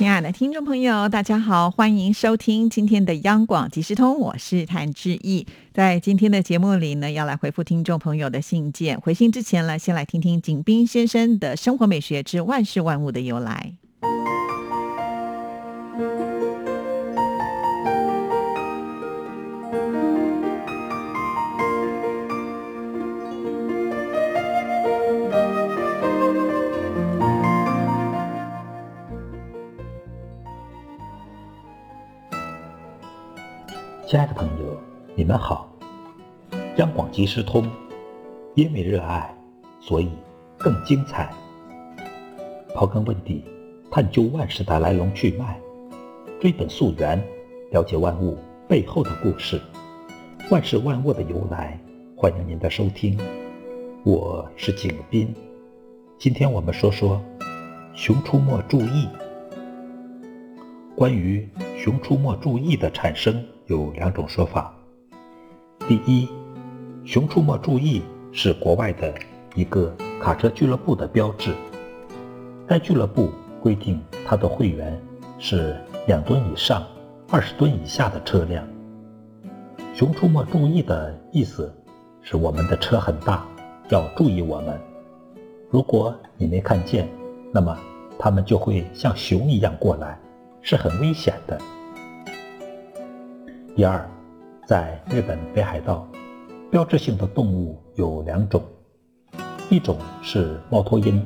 亲爱的听众朋友，大家好，欢迎收听今天的央广即时通，我是谭志毅。在今天的节目里呢，要来回复听众朋友的信件。回信之前呢，先来听听景斌先生的生活美学之万事万物的由来。亲爱的朋友，你们好！央广即时通，因为热爱，所以更精彩。刨根问底，探究万事的来龙去脉，追本溯源，了解万物背后的故事，万事万物的由来。欢迎您的收听，我是景斌。今天我们说说《熊出没》注意。关于《熊出没》注意的产生。有两种说法。第一，《熊出没注意》是国外的一个卡车俱乐部的标志。该俱乐部规定，它的会员是两吨以上、二十吨以下的车辆。《熊出没注意》的意思是我们的车很大，要注意我们。如果你没看见，那么他们就会像熊一样过来，是很危险的。第二，在日本北海道，标志性的动物有两种，一种是猫头鹰，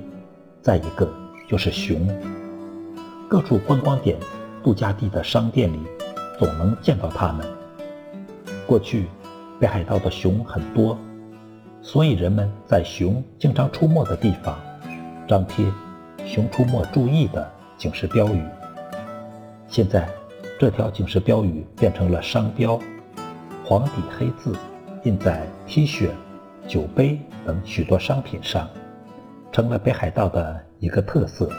再一个就是熊。各处观光点、度假地的商店里，总能见到它们。过去，北海道的熊很多，所以人们在熊经常出没的地方，张贴“熊出没注意”的警示标语。现在。这条警示标语变成了商标，黄底黑字印在 T 恤、酒杯等许多商品上，成了北海道的一个特色。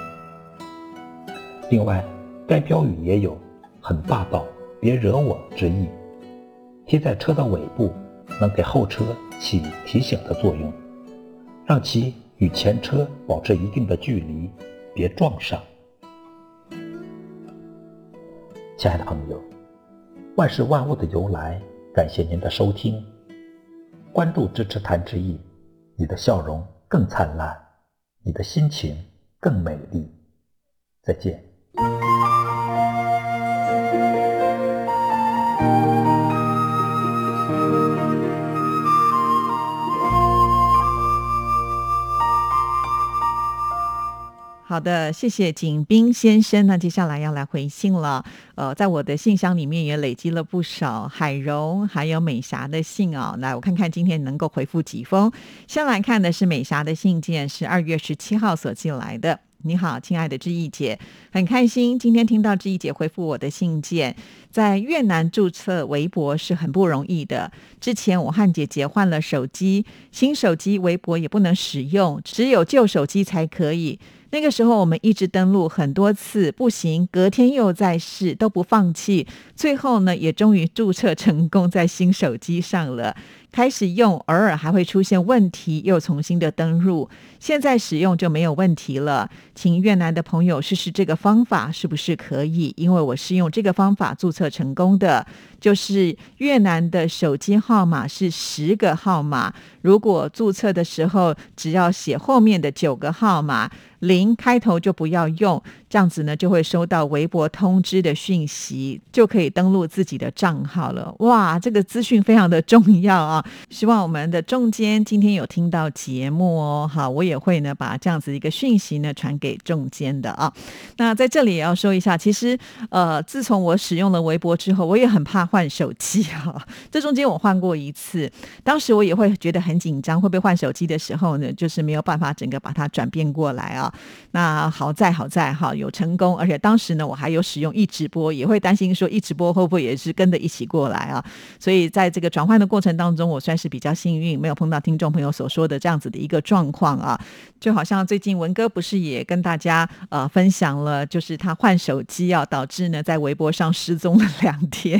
另外，该标语也有“很霸道，别惹我”之意，贴在车的尾部，能给后车起提醒的作用，让其与前车保持一定的距离，别撞上。亲爱的朋友，万事万物的由来，感谢您的收听，关注支持谭志毅，你的笑容更灿烂，你的心情更美丽。再见。好的，谢谢景斌先生。那接下来要来回信了。呃，在我的信箱里面也累积了不少海荣还有美霞的信哦。来，我看看今天能够回复几封。先来看的是美霞的信件，是二月十七号所寄来的。你好，亲爱的志毅姐，很开心今天听到志毅姐回复我的信件。在越南注册微博是很不容易的。之前我和姐姐换了手机，新手机微博也不能使用，只有旧手机才可以。那个时候我们一直登录很多次不行，隔天又再试都不放弃，最后呢也终于注册成功在新手机上了。开始用，偶尔还会出现问题，又重新的登录。现在使用就没有问题了。请越南的朋友试试这个方法，是不是可以？因为我是用这个方法注册成功的，就是越南的手机号码是十个号码，如果注册的时候只要写后面的九个号码，零开头就不要用，这样子呢就会收到微博通知的讯息，就可以登录自己的账号了。哇，这个资讯非常的重要啊！希望我们的中间今天有听到节目哦，好，我也会呢把这样子一个讯息呢传给中间的啊。那在这里也要说一下，其实呃，自从我使用了微博之后，我也很怕换手机哈。这中间我换过一次，当时我也会觉得很紧张，会不会换手机的时候呢，就是没有办法整个把它转变过来啊。那好在好在哈，有有成功，而且当时呢，我还有使用一直播，也会担心说一直播会不会也是跟着一起过来啊？所以在这个转换的过程当中，我算是比较幸运，没有碰到听众朋友所说的这样子的一个状况啊。就好像最近文哥不是也跟大家呃分享了，就是他换手机啊，导致呢在微博上失踪了两天，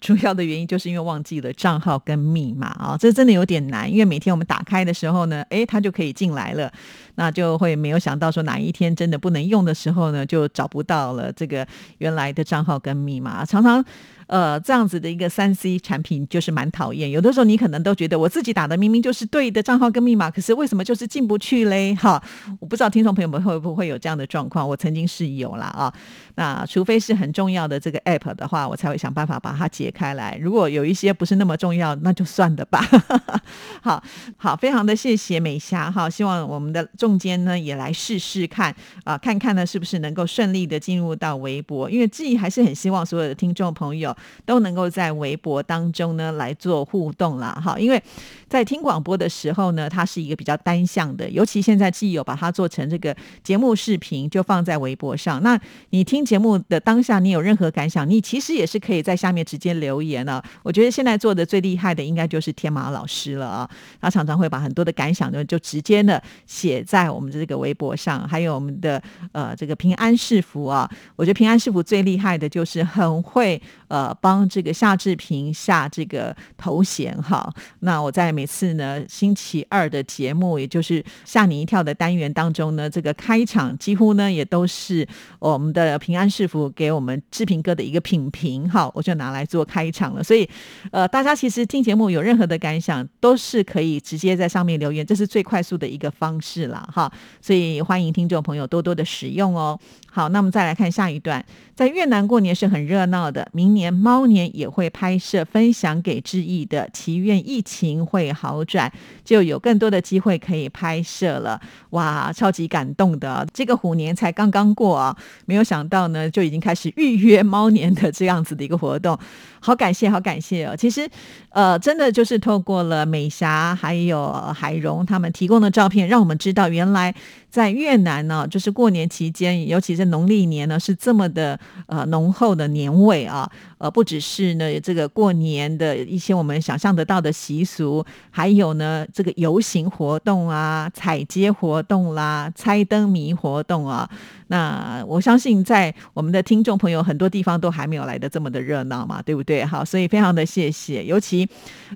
主要的原因就是因为忘记了账号跟密码啊，这真的有点难，因为每天我们打开的时候呢，诶，它就可以进来了。那就会没有想到说哪一天真的不能用的时候呢，就找不到了这个原来的账号跟密码。常常，呃，这样子的一个三 C 产品就是蛮讨厌。有的时候你可能都觉得我自己打的明明就是对的账号跟密码，可是为什么就是进不去嘞？哈，我不知道听众朋友们会不会有这样的状况。我曾经是有啦啊。那除非是很重要的这个 app 的话，我才会想办法把它解开来。如果有一些不是那么重要，那就算了吧。好好，非常的谢谢美霞哈，希望我们的中间呢也来试试看啊，看看呢是不是能够顺利的进入到微博，因为自己还是很希望所有的听众朋友都能够在微博当中呢来做互动啦。哈，因为在听广播的时候呢，它是一个比较单向的，尤其现在既有把它做成这个节目视频，就放在微博上，那你听。节目的当下，你有任何感想？你其实也是可以在下面直接留言了。我觉得现在做的最厉害的，应该就是天马老师了啊！他常常会把很多的感想呢，就直接的写在我们的这个微博上，还有我们的呃这个平安是福啊。我觉得平安是福最厉害的就是很会呃帮这个夏志平下这个头衔哈。那我在每次呢星期二的节目，也就是吓你一跳的单元当中呢，这个开场几乎呢也都是我们的平安。安师傅给我们志平哥的一个品评，哈，我就拿来做开场了。所以，呃，大家其实听节目有任何的感想，都是可以直接在上面留言，这是最快速的一个方式了，哈。所以欢迎听众朋友多多的使用哦。好，那我们再来看下一段，在越南过年是很热闹的，明年猫年也会拍摄分享给志毅的，祈愿疫情会好转，就有更多的机会可以拍摄了。哇，超级感动的，这个虎年才刚刚过啊，没有想到。呢，就已经开始预约猫年的这样子的一个活动，好感谢，好感谢哦！其实，呃，真的就是透过了美霞还有海荣他们提供的照片，让我们知道原来。在越南呢，就是过年期间，尤其是农历年呢，是这么的呃浓厚的年味啊。呃，不只是呢这个过年的一些我们想象得到的习俗，还有呢这个游行活动啊、彩街活动啦、猜灯谜活动啊。那我相信在我们的听众朋友很多地方都还没有来的这么的热闹嘛，对不对？好，所以非常的谢谢。尤其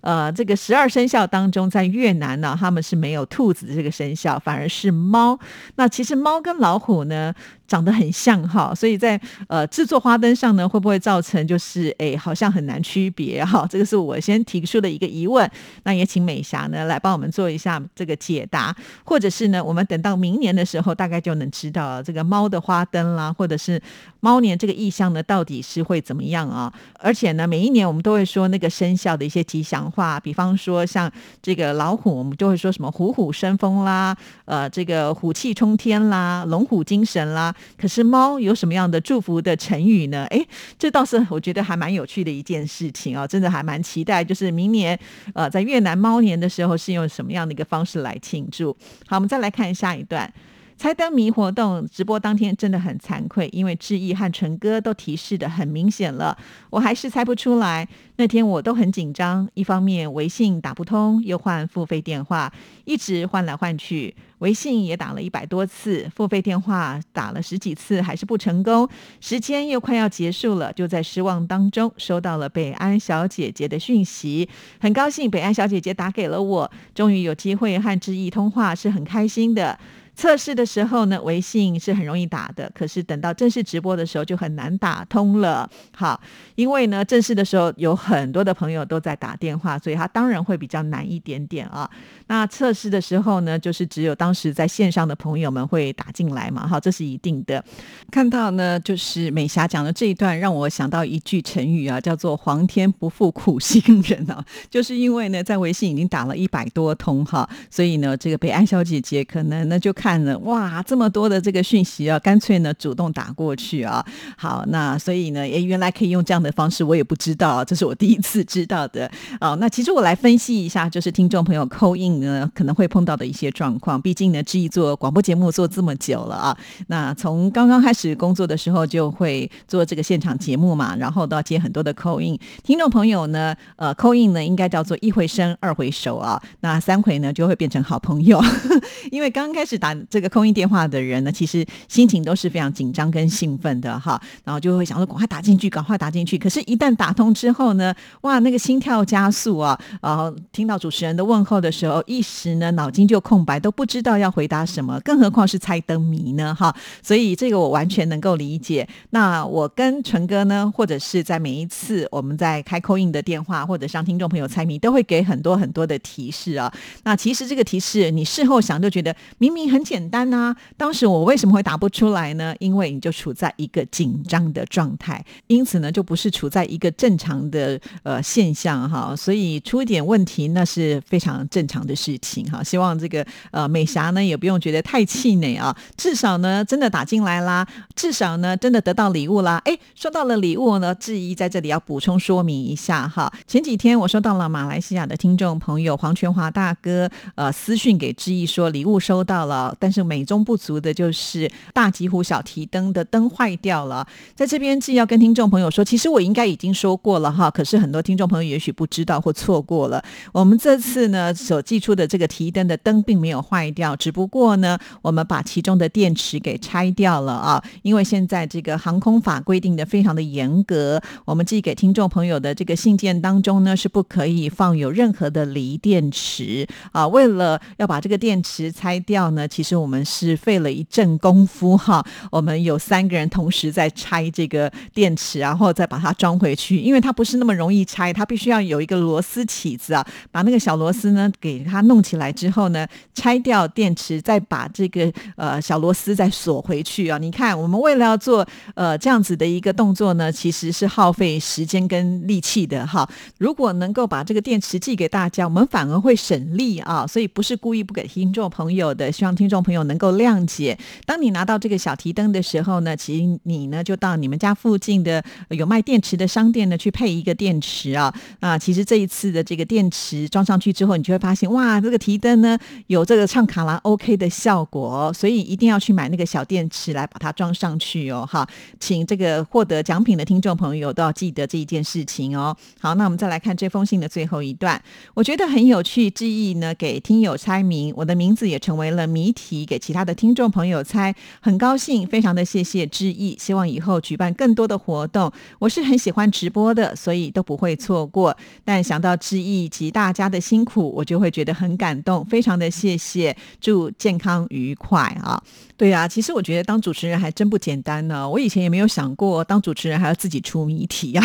呃这个十二生肖当中，在越南呢，他们是没有兔子这个生肖，反而是猫。那其实猫跟老虎呢？长得很像哈，所以在呃制作花灯上呢，会不会造成就是哎好像很难区别哈？这个是我先提出的一个疑问。那也请美霞呢来帮我们做一下这个解答，或者是呢我们等到明年的时候，大概就能知道这个猫的花灯啦，或者是猫年这个意象呢到底是会怎么样啊？而且呢每一年我们都会说那个生肖的一些吉祥话，比方说像这个老虎，我们就会说什么虎虎生风啦，呃这个虎气冲天啦，龙虎精神啦。可是猫有什么样的祝福的成语呢？哎，这倒是我觉得还蛮有趣的一件事情哦，真的还蛮期待，就是明年呃在越南猫年的时候是用什么样的一个方式来庆祝？好，我们再来看下一段。猜灯谜活动直播当天真的很惭愧，因为志毅和纯哥都提示的很明显了，我还是猜不出来。那天我都很紧张，一方面微信打不通，又换付费电话，一直换来换去，微信也打了一百多次，付费电话打了十几次还是不成功。时间又快要结束了，就在失望当中收到了北安小姐姐的讯息，很高兴北安小姐姐打给了我，终于有机会和志毅通话，是很开心的。测试的时候呢，微信是很容易打的，可是等到正式直播的时候就很难打通了。好，因为呢，正式的时候有很多的朋友都在打电话，所以它当然会比较难一点点啊。那测试的时候呢，就是只有当时在线上的朋友们会打进来嘛，哈，这是一定的。看到呢，就是美霞讲的这一段，让我想到一句成语啊，叫做“皇天不负苦心人”啊，就是因为呢，在微信已经打了一百多通哈，所以呢，这个北安小姐姐可能呢就。看了，哇，这么多的这个讯息啊，干脆呢主动打过去啊。好，那所以呢，诶，原来可以用这样的方式，我也不知道，这是我第一次知道的。哦，那其实我来分析一下，就是听众朋友扣印呢可能会碰到的一些状况。毕竟呢，志毅做广播节目做这么久了啊，那从刚刚开始工作的时候就会做这个现场节目嘛，然后都要接很多的扣印。听众朋友呢，呃，扣印呢应该叫做一回生二回熟啊，那三回呢就会变成好朋友。因为刚开始打这个扣印电话的人呢，其实心情都是非常紧张跟兴奋的哈，然后就会想说赶快打进去，赶快打进去。可是，一旦打通之后呢，哇，那个心跳加速啊，然后听到主持人的问候的时候，一时呢脑筋就空白，都不知道要回答什么，更何况是猜灯谜呢哈。所以这个我完全能够理解。那我跟纯哥呢，或者是在每一次我们在开扣印的电话，或者让听众朋友猜谜，都会给很多很多的提示啊。那其实这个提示，你事后想就觉得明明很简单呐，当时我为什么会答不出来呢？因为你就处在一个紧张的状态，因此呢，就不是处在一个正常的呃现象哈。所以出一点问题，那是非常正常的事情哈。希望这个呃美霞呢，也不用觉得太气馁啊。至少呢，真的打进来啦，至少呢，真的得到礼物啦。哎，收到了礼物呢，质疑在这里要补充说明一下哈。前几天我收到了马来西亚的听众朋友黄全华大哥呃私讯给志毅说礼物收到了，但是美中不足的就是大吉湖小提灯的灯坏掉了。在这边既要跟听众朋友说，其实我应该已经说过了哈，可是很多听众朋友也许不知道或错过了。我们这次呢所寄出的这个提灯的灯并没有坏掉，只不过呢我们把其中的电池给拆掉了啊，因为现在这个航空法规定的非常的严格，我们寄给听众朋友的这个信件当中呢是不可以放有任何的锂电池啊。为了要把这个电池拆掉呢，其其实我们是费了一阵功夫哈。我们有三个人同时在拆这个电池，然后再把它装回去，因为它不是那么容易拆，它必须要有一个螺丝起子啊，把那个小螺丝呢给它弄起来之后呢，拆掉电池，再把这个呃小螺丝再锁回去啊。你看，我们为了要做呃这样子的一个动作呢，其实是耗费时间跟力气的哈。如果能够把这个电池寄给大家，我们反而会省力啊。所以不是故意不给听众朋友的，希望听众朋友能够谅解。当你拿到这个小提灯的时候呢，其实你呢就到你们家附近的有卖电池的商店呢去配一个电池啊。啊，其实这一次的这个电池装上去之后，你就会发现哇，这个提灯呢有这个唱卡拉 OK 的效果，所以一定要去买那个小电池来把它装上去哦。哈，请这个获得奖品的听众朋友都要记得这一件事情哦。好，那我们再来看这封信的最后一段，我觉得很有趣，记忆呢给。听友猜谜，我的名字也成为了谜题，给其他的听众朋友猜，很高兴，非常的谢谢致意，希望以后举办更多的活动。我是很喜欢直播的，所以都不会错过。但想到致意及大家的辛苦，我就会觉得很感动，非常的谢谢，祝健康愉快啊！对啊，其实我觉得当主持人还真不简单呢。我以前也没有想过当主持人还要自己出谜题啊。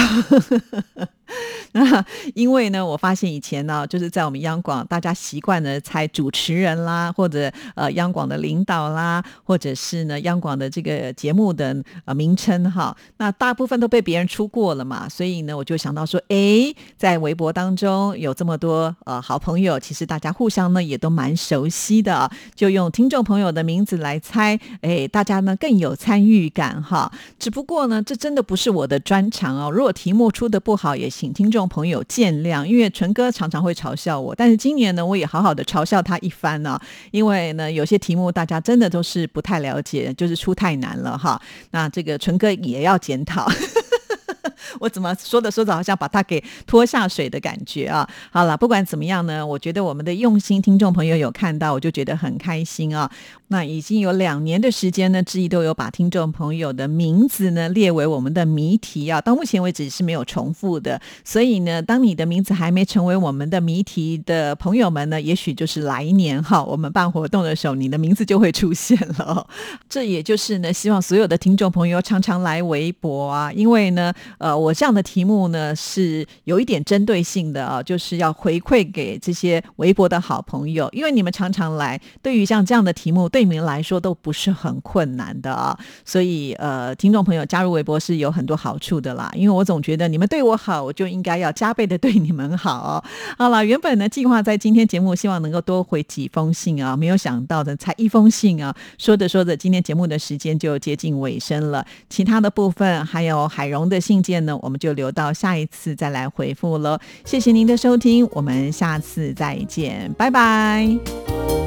那因为呢，我发现以前呢，就是在我们央广，大家习惯呢猜主持人啦，或者呃央广的领导啦，或者是呢央广的这个节目的呃名称哈。那大部分都被别人出过了嘛，所以呢，我就想到说，哎，在微博当中有这么多呃好朋友，其实大家互相呢也都蛮熟悉的，就用听众朋友的名字来猜，哎，大家呢更有参与感哈。只不过呢，这真的不是我的专长哦。如果题目出的不好，也请听众朋友见谅，因为纯哥常常会嘲笑我，但是今年呢，我也好好的嘲笑他一番呢。因为呢，有些题目大家真的都是不太了解，就是出太难了哈。那这个纯哥也要检讨。我怎么说的说着好像把他给拖下水的感觉啊！好了，不管怎么样呢，我觉得我们的用心听众朋友有看到，我就觉得很开心啊。那已经有两年的时间呢，志毅都有把听众朋友的名字呢列为我们的谜题啊。到目前为止是没有重复的，所以呢，当你的名字还没成为我们的谜题的朋友们呢，也许就是来年哈，我们办活动的时候，你的名字就会出现了。这也就是呢，希望所有的听众朋友常常来微博啊，因为呢，呃，我这样的题目呢是有一点针对性的啊，就是要回馈给这些微博的好朋友，因为你们常常来，对于像这样的题目，对你们来说都不是很困难的啊，所以呃，听众朋友加入微博是有很多好处的啦，因为我总觉得你们对我好，我就应该要加倍的对你们好。好了，原本呢计划在今天节目希望能够多回几封信啊，没有想到的才一封信啊，说着说着，今天节目的时间就接近尾声了，其他的部分还有海荣的信件呢，我们就留到下一次再来回复喽。谢谢您的收听，我们下次再见，拜拜。